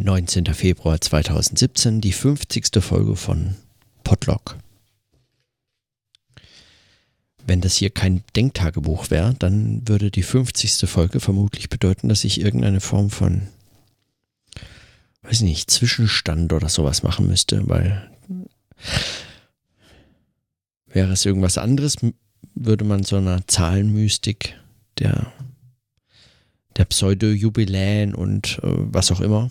19. Februar 2017, die 50. Folge von Podlog. Wenn das hier kein Denktagebuch wäre, dann würde die 50. Folge vermutlich bedeuten, dass ich irgendeine Form von, weiß nicht, Zwischenstand oder sowas machen müsste, weil wäre es irgendwas anderes, würde man so einer Zahlenmystik der, der Pseudo-Jubiläen und äh, was auch immer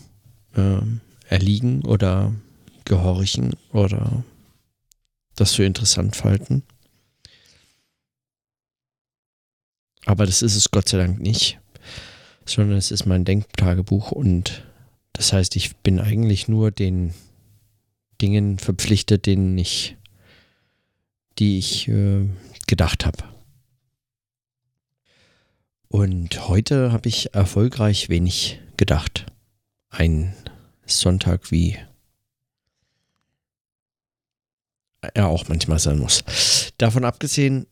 äh, erliegen oder gehorchen oder das für interessant halten. Aber das ist es Gott sei Dank nicht, sondern es ist mein Denktagebuch und das heißt, ich bin eigentlich nur den Dingen verpflichtet, denen ich, die ich äh, gedacht habe. Und heute habe ich erfolgreich wenig gedacht. Ein Sonntag wie er auch manchmal sein muss. Davon abgesehen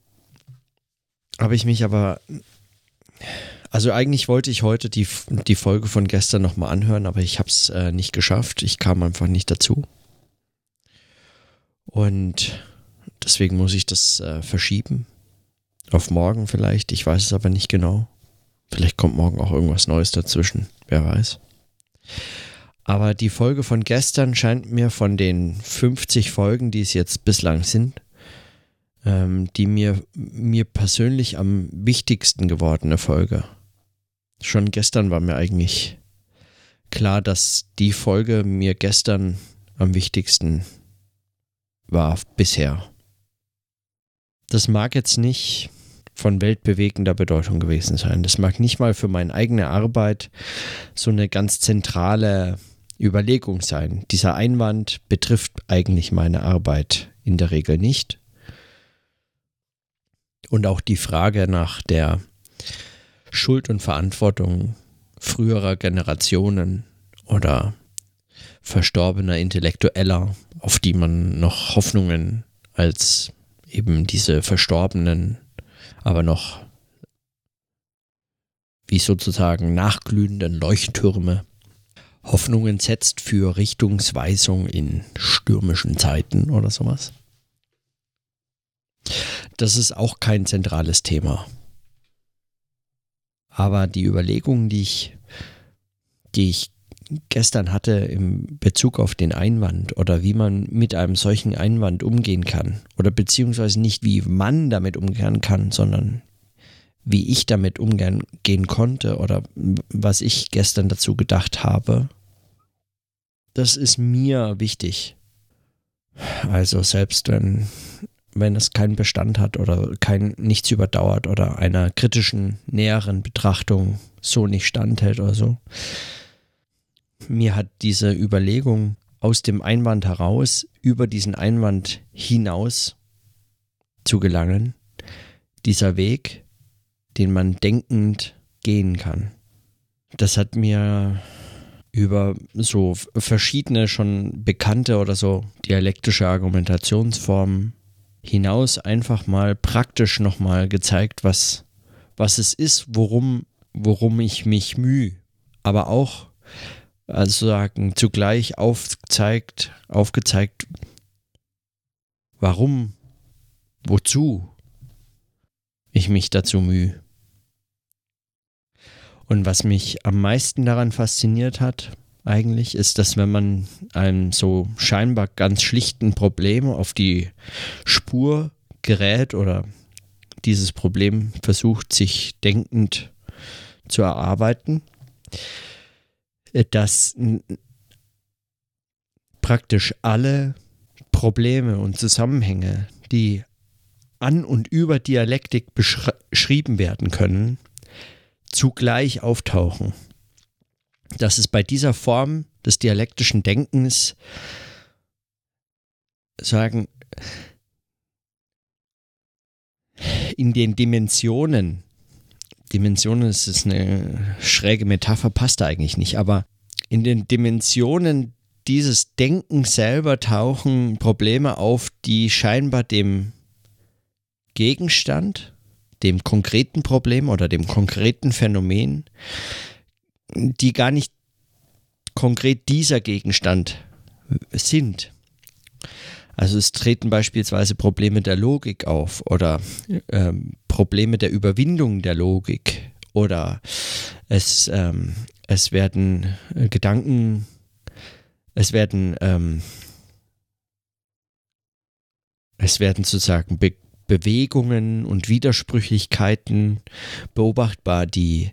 habe ich mich aber, also eigentlich wollte ich heute die, die Folge von gestern nochmal anhören, aber ich habe es äh, nicht geschafft. Ich kam einfach nicht dazu. Und deswegen muss ich das äh, verschieben. Auf morgen vielleicht, ich weiß es aber nicht genau. Vielleicht kommt morgen auch irgendwas Neues dazwischen, wer weiß. Aber die Folge von gestern scheint mir von den 50 Folgen, die es jetzt bislang sind, ähm, die mir, mir persönlich am wichtigsten gewordene Folge. Schon gestern war mir eigentlich klar, dass die Folge mir gestern am wichtigsten war bisher. Das mag jetzt nicht von weltbewegender Bedeutung gewesen sein. Das mag nicht mal für meine eigene Arbeit so eine ganz zentrale Überlegung sein. Dieser Einwand betrifft eigentlich meine Arbeit in der Regel nicht. Und auch die Frage nach der Schuld und Verantwortung früherer Generationen oder verstorbener Intellektueller, auf die man noch Hoffnungen als eben diese verstorbenen, aber noch wie sozusagen nachglühenden Leuchttürme Hoffnungen setzt für Richtungsweisung in stürmischen Zeiten oder sowas. Das ist auch kein zentrales Thema. Aber die Überlegungen, die ich, die ich gestern hatte im Bezug auf den Einwand oder wie man mit einem solchen Einwand umgehen kann oder beziehungsweise nicht wie man damit umgehen kann, sondern wie ich damit umgehen konnte oder was ich gestern dazu gedacht habe, das ist mir wichtig. Also selbst wenn wenn es keinen Bestand hat oder kein nichts überdauert oder einer kritischen näheren Betrachtung so nicht standhält oder so. Mir hat diese Überlegung aus dem Einwand heraus über diesen Einwand hinaus zu gelangen, dieser Weg, den man denkend gehen kann. Das hat mir über so verschiedene schon bekannte oder so dialektische Argumentationsformen hinaus einfach mal praktisch nochmal gezeigt, was, was es ist, worum, worum ich mich mühe. Aber auch, also sagen, zugleich aufgezeigt, aufgezeigt, warum, wozu ich mich dazu mühe. Und was mich am meisten daran fasziniert hat, eigentlich, ist, dass wenn man einem so scheinbar ganz schlichten Problem auf die Spur gerät oder dieses Problem versucht, sich denkend zu erarbeiten, dass praktisch alle Probleme und Zusammenhänge, die an und über Dialektik beschrieben werden können, zugleich auftauchen. Dass es bei dieser Form des dialektischen Denkens sagen, in den Dimensionen, Dimensionen ist eine schräge Metapher, passt eigentlich nicht, aber in den Dimensionen dieses Denkens selber tauchen Probleme auf, die scheinbar dem Gegenstand, dem konkreten Problem oder dem konkreten Phänomen die gar nicht konkret dieser Gegenstand sind. Also es treten beispielsweise Probleme der Logik auf oder ähm, Probleme der Überwindung der Logik oder es, ähm, es werden äh, Gedanken, es werden ähm, es werden sozusagen Be Bewegungen und Widersprüchlichkeiten beobachtbar, die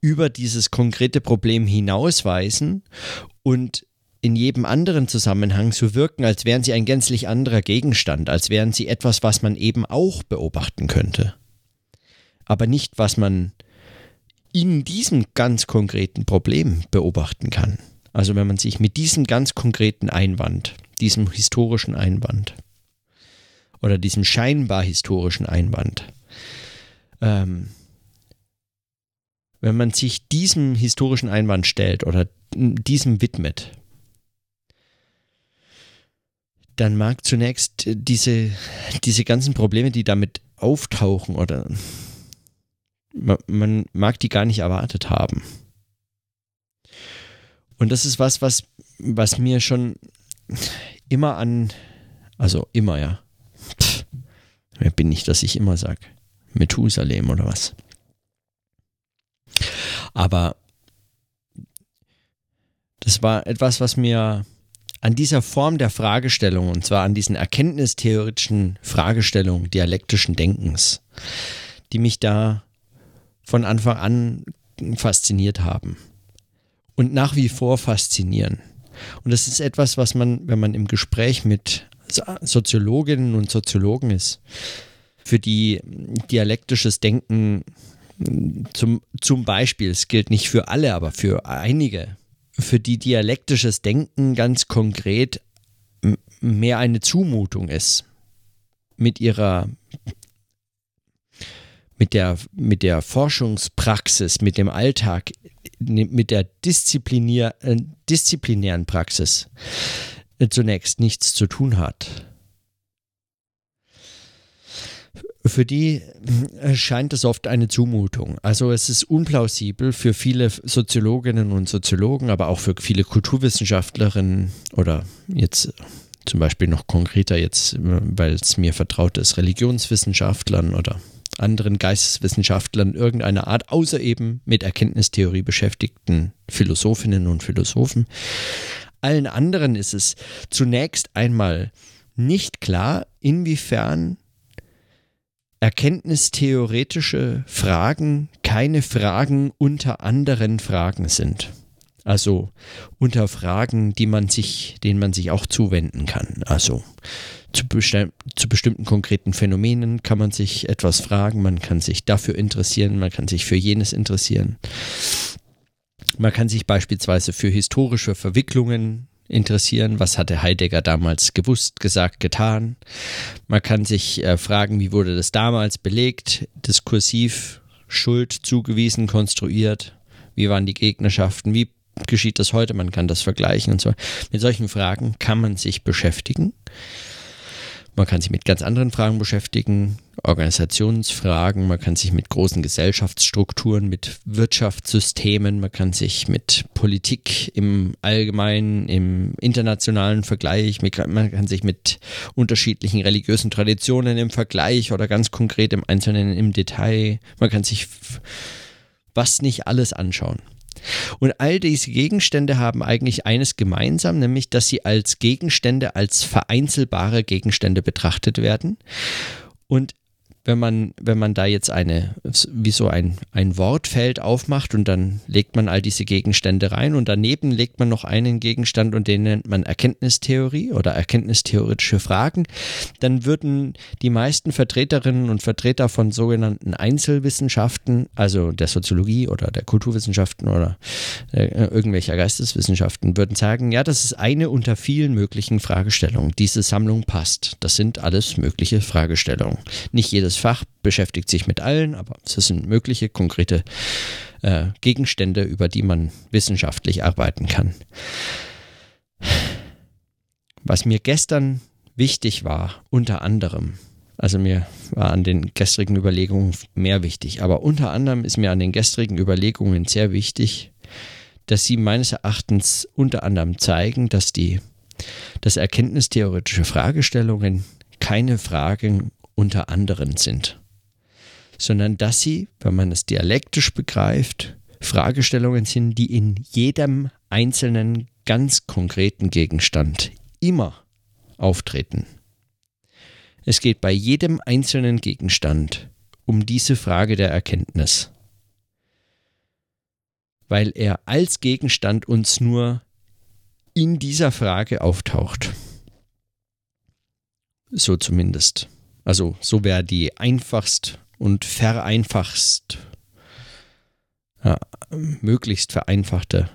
über dieses konkrete Problem hinausweisen und in jedem anderen Zusammenhang so wirken, als wären sie ein gänzlich anderer Gegenstand, als wären sie etwas, was man eben auch beobachten könnte. Aber nicht, was man in diesem ganz konkreten Problem beobachten kann. Also wenn man sich mit diesem ganz konkreten Einwand, diesem historischen Einwand oder diesem scheinbar historischen Einwand, ähm, wenn man sich diesem historischen Einwand stellt oder diesem widmet, dann mag zunächst diese, diese ganzen Probleme, die damit auftauchen oder man, man mag die gar nicht erwartet haben. Und das ist was, was, was mir schon immer an, also immer, ja. Pff, wer bin ich, dass ich immer sage? Methusalem oder was? Aber das war etwas, was mir an dieser Form der Fragestellung, und zwar an diesen erkenntnistheoretischen Fragestellungen dialektischen Denkens, die mich da von Anfang an fasziniert haben und nach wie vor faszinieren. Und das ist etwas, was man, wenn man im Gespräch mit Soziologinnen und Soziologen ist, für die dialektisches Denken zum, zum Beispiel, es gilt nicht für alle, aber für einige, für die dialektisches Denken ganz konkret mehr eine Zumutung ist. Mit ihrer mit der, mit der Forschungspraxis, mit dem Alltag, mit der Disziplinier, äh, disziplinären Praxis äh, zunächst nichts zu tun hat. Für die äh, scheint es oft eine Zumutung. Also es ist unplausibel für viele Soziologinnen und Soziologen, aber auch für viele Kulturwissenschaftlerinnen oder jetzt zum Beispiel noch konkreter jetzt, äh, weil es mir vertraut ist, Religionswissenschaftlern oder anderen Geisteswissenschaftlern irgendeiner Art, außer eben mit Erkenntnistheorie beschäftigten Philosophinnen und Philosophen. Allen anderen ist es zunächst einmal nicht klar, inwiefern erkenntnistheoretische Fragen keine Fragen unter anderen Fragen sind. Also unter Fragen, die man sich, denen man sich auch zuwenden kann. Also zu, besti zu bestimmten konkreten Phänomenen kann man sich etwas fragen, man kann sich dafür interessieren, man kann sich für jenes interessieren. Man kann sich beispielsweise für historische Verwicklungen interessieren. Was hatte Heidegger damals gewusst, gesagt, getan? Man kann sich äh, fragen, wie wurde das damals belegt, diskursiv, Schuld zugewiesen, konstruiert? Wie waren die Gegnerschaften? Wie geschieht das heute? Man kann das vergleichen und so. Mit solchen Fragen kann man sich beschäftigen. Man kann sich mit ganz anderen Fragen beschäftigen, Organisationsfragen, man kann sich mit großen Gesellschaftsstrukturen, mit Wirtschaftssystemen, man kann sich mit Politik im allgemeinen, im internationalen Vergleich, man kann sich mit unterschiedlichen religiösen Traditionen im Vergleich oder ganz konkret im Einzelnen im Detail, man kann sich was nicht alles anschauen. Und all diese Gegenstände haben eigentlich eines gemeinsam, nämlich dass sie als Gegenstände, als vereinzelbare Gegenstände betrachtet werden. Und wenn man, wenn man da jetzt eine, wie so ein, ein Wortfeld aufmacht und dann legt man all diese Gegenstände rein und daneben legt man noch einen Gegenstand und den nennt man Erkenntnistheorie oder erkenntnistheoretische Fragen, dann würden die meisten Vertreterinnen und Vertreter von sogenannten Einzelwissenschaften, also der Soziologie oder der Kulturwissenschaften oder äh, irgendwelcher Geisteswissenschaften, würden sagen, ja, das ist eine unter vielen möglichen Fragestellungen. Diese Sammlung passt. Das sind alles mögliche Fragestellungen. Nicht jedes jedes Fach beschäftigt sich mit allen, aber es sind mögliche konkrete äh, Gegenstände, über die man wissenschaftlich arbeiten kann. Was mir gestern wichtig war, unter anderem, also mir war an den gestrigen Überlegungen mehr wichtig, aber unter anderem ist mir an den gestrigen Überlegungen sehr wichtig, dass sie meines Erachtens unter anderem zeigen, dass die dass erkenntnistheoretische Fragestellungen keine Fragen unter anderen sind, sondern dass sie, wenn man es dialektisch begreift, Fragestellungen sind, die in jedem einzelnen ganz konkreten Gegenstand immer auftreten. Es geht bei jedem einzelnen Gegenstand um diese Frage der Erkenntnis, weil er als Gegenstand uns nur in dieser Frage auftaucht. So zumindest. Also so wäre die einfachst und vereinfachst, ja, möglichst vereinfachte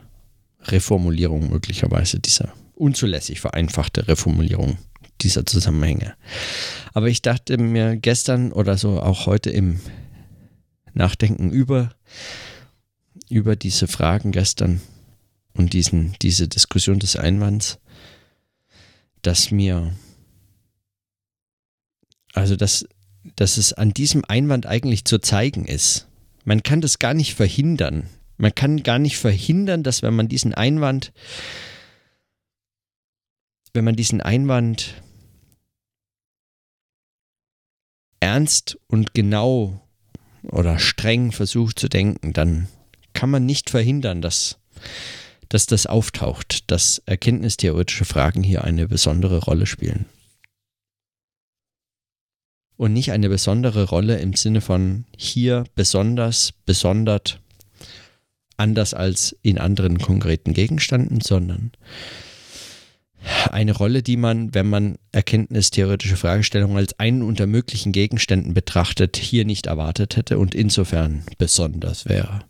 Reformulierung möglicherweise dieser unzulässig vereinfachte Reformulierung dieser Zusammenhänge. Aber ich dachte mir gestern oder so auch heute im Nachdenken über, über diese Fragen gestern, und diesen, diese Diskussion des Einwands, dass mir, also dass, dass es an diesem Einwand eigentlich zu zeigen ist. Man kann das gar nicht verhindern. Man kann gar nicht verhindern, dass wenn man diesen Einwand, wenn man diesen Einwand ernst und genau oder streng versucht zu denken, dann kann man nicht verhindern, dass dass das auftaucht, dass erkenntnistheoretische Fragen hier eine besondere Rolle spielen. Und nicht eine besondere Rolle im Sinne von hier besonders, besondert, anders als in anderen konkreten Gegenständen, sondern eine Rolle, die man, wenn man erkenntnistheoretische Fragestellungen als einen unter möglichen Gegenständen betrachtet, hier nicht erwartet hätte und insofern besonders wäre.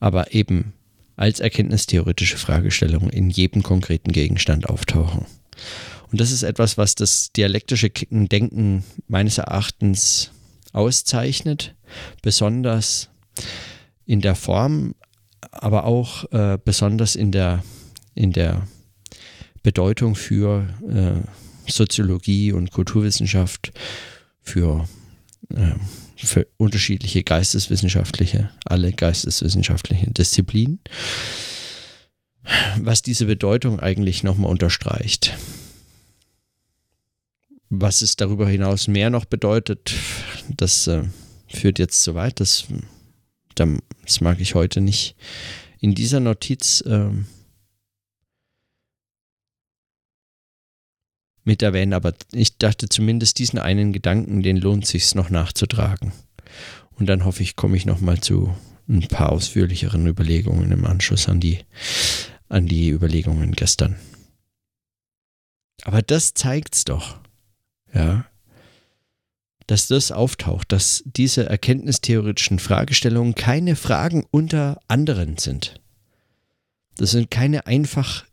Aber eben als erkenntnistheoretische Fragestellungen in jedem konkreten Gegenstand auftauchen. Und das ist etwas, was das dialektische Denken meines Erachtens auszeichnet, besonders in der Form, aber auch äh, besonders in der, in der Bedeutung für äh, Soziologie und Kulturwissenschaft, für äh, für unterschiedliche geisteswissenschaftliche, alle geisteswissenschaftlichen Disziplinen, was diese Bedeutung eigentlich nochmal unterstreicht. Was es darüber hinaus mehr noch bedeutet, das äh, führt jetzt zu weit, das, das mag ich heute nicht in dieser Notiz äh, mit erwähnen, aber ich dachte zumindest diesen einen Gedanken, den lohnt sich noch nachzutragen. Und dann hoffe ich, komme ich nochmal zu ein paar ausführlicheren Überlegungen im Anschluss an die, an die Überlegungen gestern. Aber das zeigt's doch, ja, dass das auftaucht, dass diese erkenntnistheoretischen Fragestellungen keine Fragen unter anderen sind. Das sind keine einfach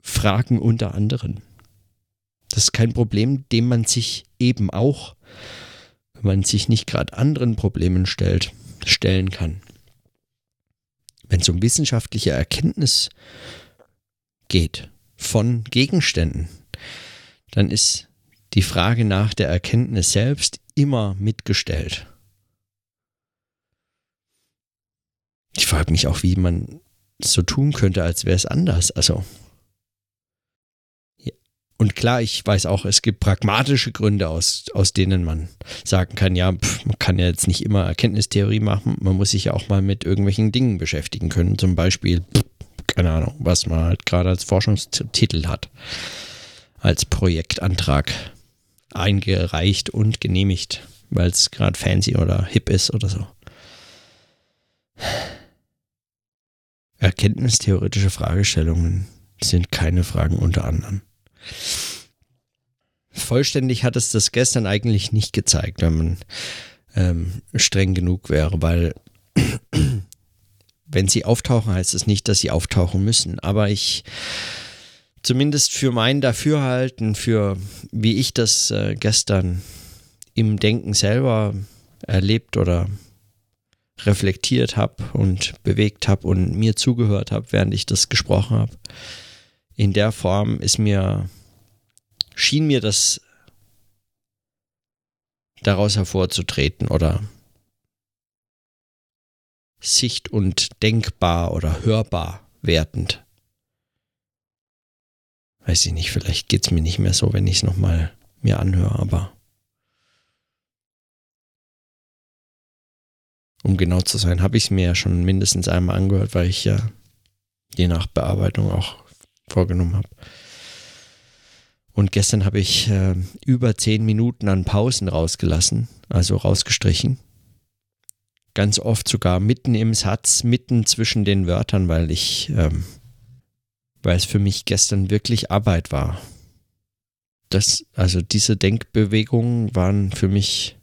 Fragen unter anderen. Das ist kein Problem, dem man sich eben auch, wenn man sich nicht gerade anderen Problemen stellt, stellen kann. Wenn es um wissenschaftliche Erkenntnis geht von Gegenständen, dann ist die Frage nach der Erkenntnis selbst immer mitgestellt. Ich frage mich auch, wie man so tun könnte, als wäre es anders. Also und klar, ich weiß auch, es gibt pragmatische Gründe, aus, aus denen man sagen kann, ja, pf, man kann ja jetzt nicht immer Erkenntnistheorie machen, man muss sich ja auch mal mit irgendwelchen Dingen beschäftigen können. Zum Beispiel, pf, keine Ahnung, was man halt gerade als Forschungstitel hat, als Projektantrag eingereicht und genehmigt, weil es gerade fancy oder hip ist oder so. Erkenntnistheoretische Fragestellungen sind keine Fragen unter anderem. Vollständig hat es das gestern eigentlich nicht gezeigt, wenn man ähm, streng genug wäre, weil wenn sie auftauchen, heißt es nicht, dass sie auftauchen müssen. Aber ich, zumindest für mein Dafürhalten, für wie ich das äh, gestern im Denken selber erlebt oder reflektiert habe und bewegt habe und mir zugehört habe, während ich das gesprochen habe, in der Form ist mir, schien mir das daraus hervorzutreten oder sicht- und denkbar oder hörbar wertend. Weiß ich nicht, vielleicht geht es mir nicht mehr so, wenn ich es nochmal mir anhöre, aber um genau zu sein, habe ich es mir ja schon mindestens einmal angehört, weil ich ja je nach Bearbeitung auch vorgenommen habe. Und gestern habe ich äh, über zehn Minuten an Pausen rausgelassen, also rausgestrichen. Ganz oft sogar mitten im Satz, mitten zwischen den Wörtern, weil ich, ähm, weil es für mich gestern wirklich Arbeit war. Das, also diese Denkbewegungen waren für mich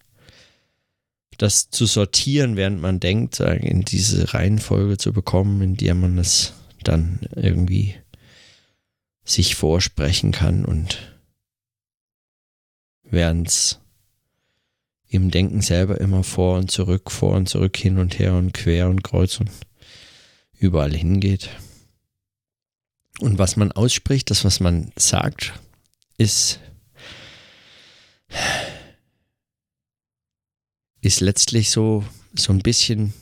das zu sortieren, während man denkt, in diese Reihenfolge zu bekommen, in der man es dann irgendwie sich vorsprechen kann und während es im Denken selber immer vor und zurück, vor und zurück, hin und her und quer und kreuz und überall hingeht. Und was man ausspricht, das, was man sagt, ist ist letztlich so, so ein bisschen,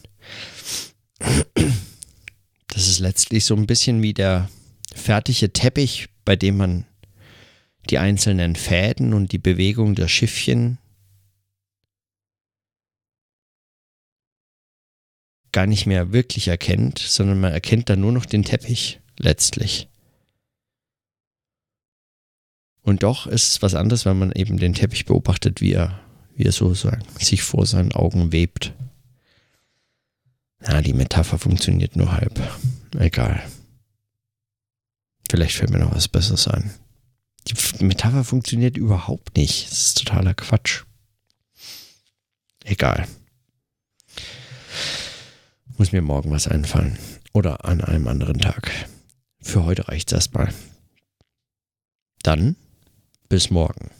das ist letztlich so ein bisschen wie der fertige Teppich, bei dem man die einzelnen Fäden und die Bewegung der Schiffchen gar nicht mehr wirklich erkennt, sondern man erkennt dann nur noch den Teppich letztlich. Und doch ist es was anderes, wenn man eben den Teppich beobachtet, wie er wie er so sagen, sich vor seinen Augen webt. Ja, die Metapher funktioniert nur halb. Egal. Vielleicht fällt mir noch was Besseres ein. Die Metapher funktioniert überhaupt nicht. Das ist totaler Quatsch. Egal. Muss mir morgen was einfallen. Oder an einem anderen Tag. Für heute reicht es erstmal. Dann bis morgen.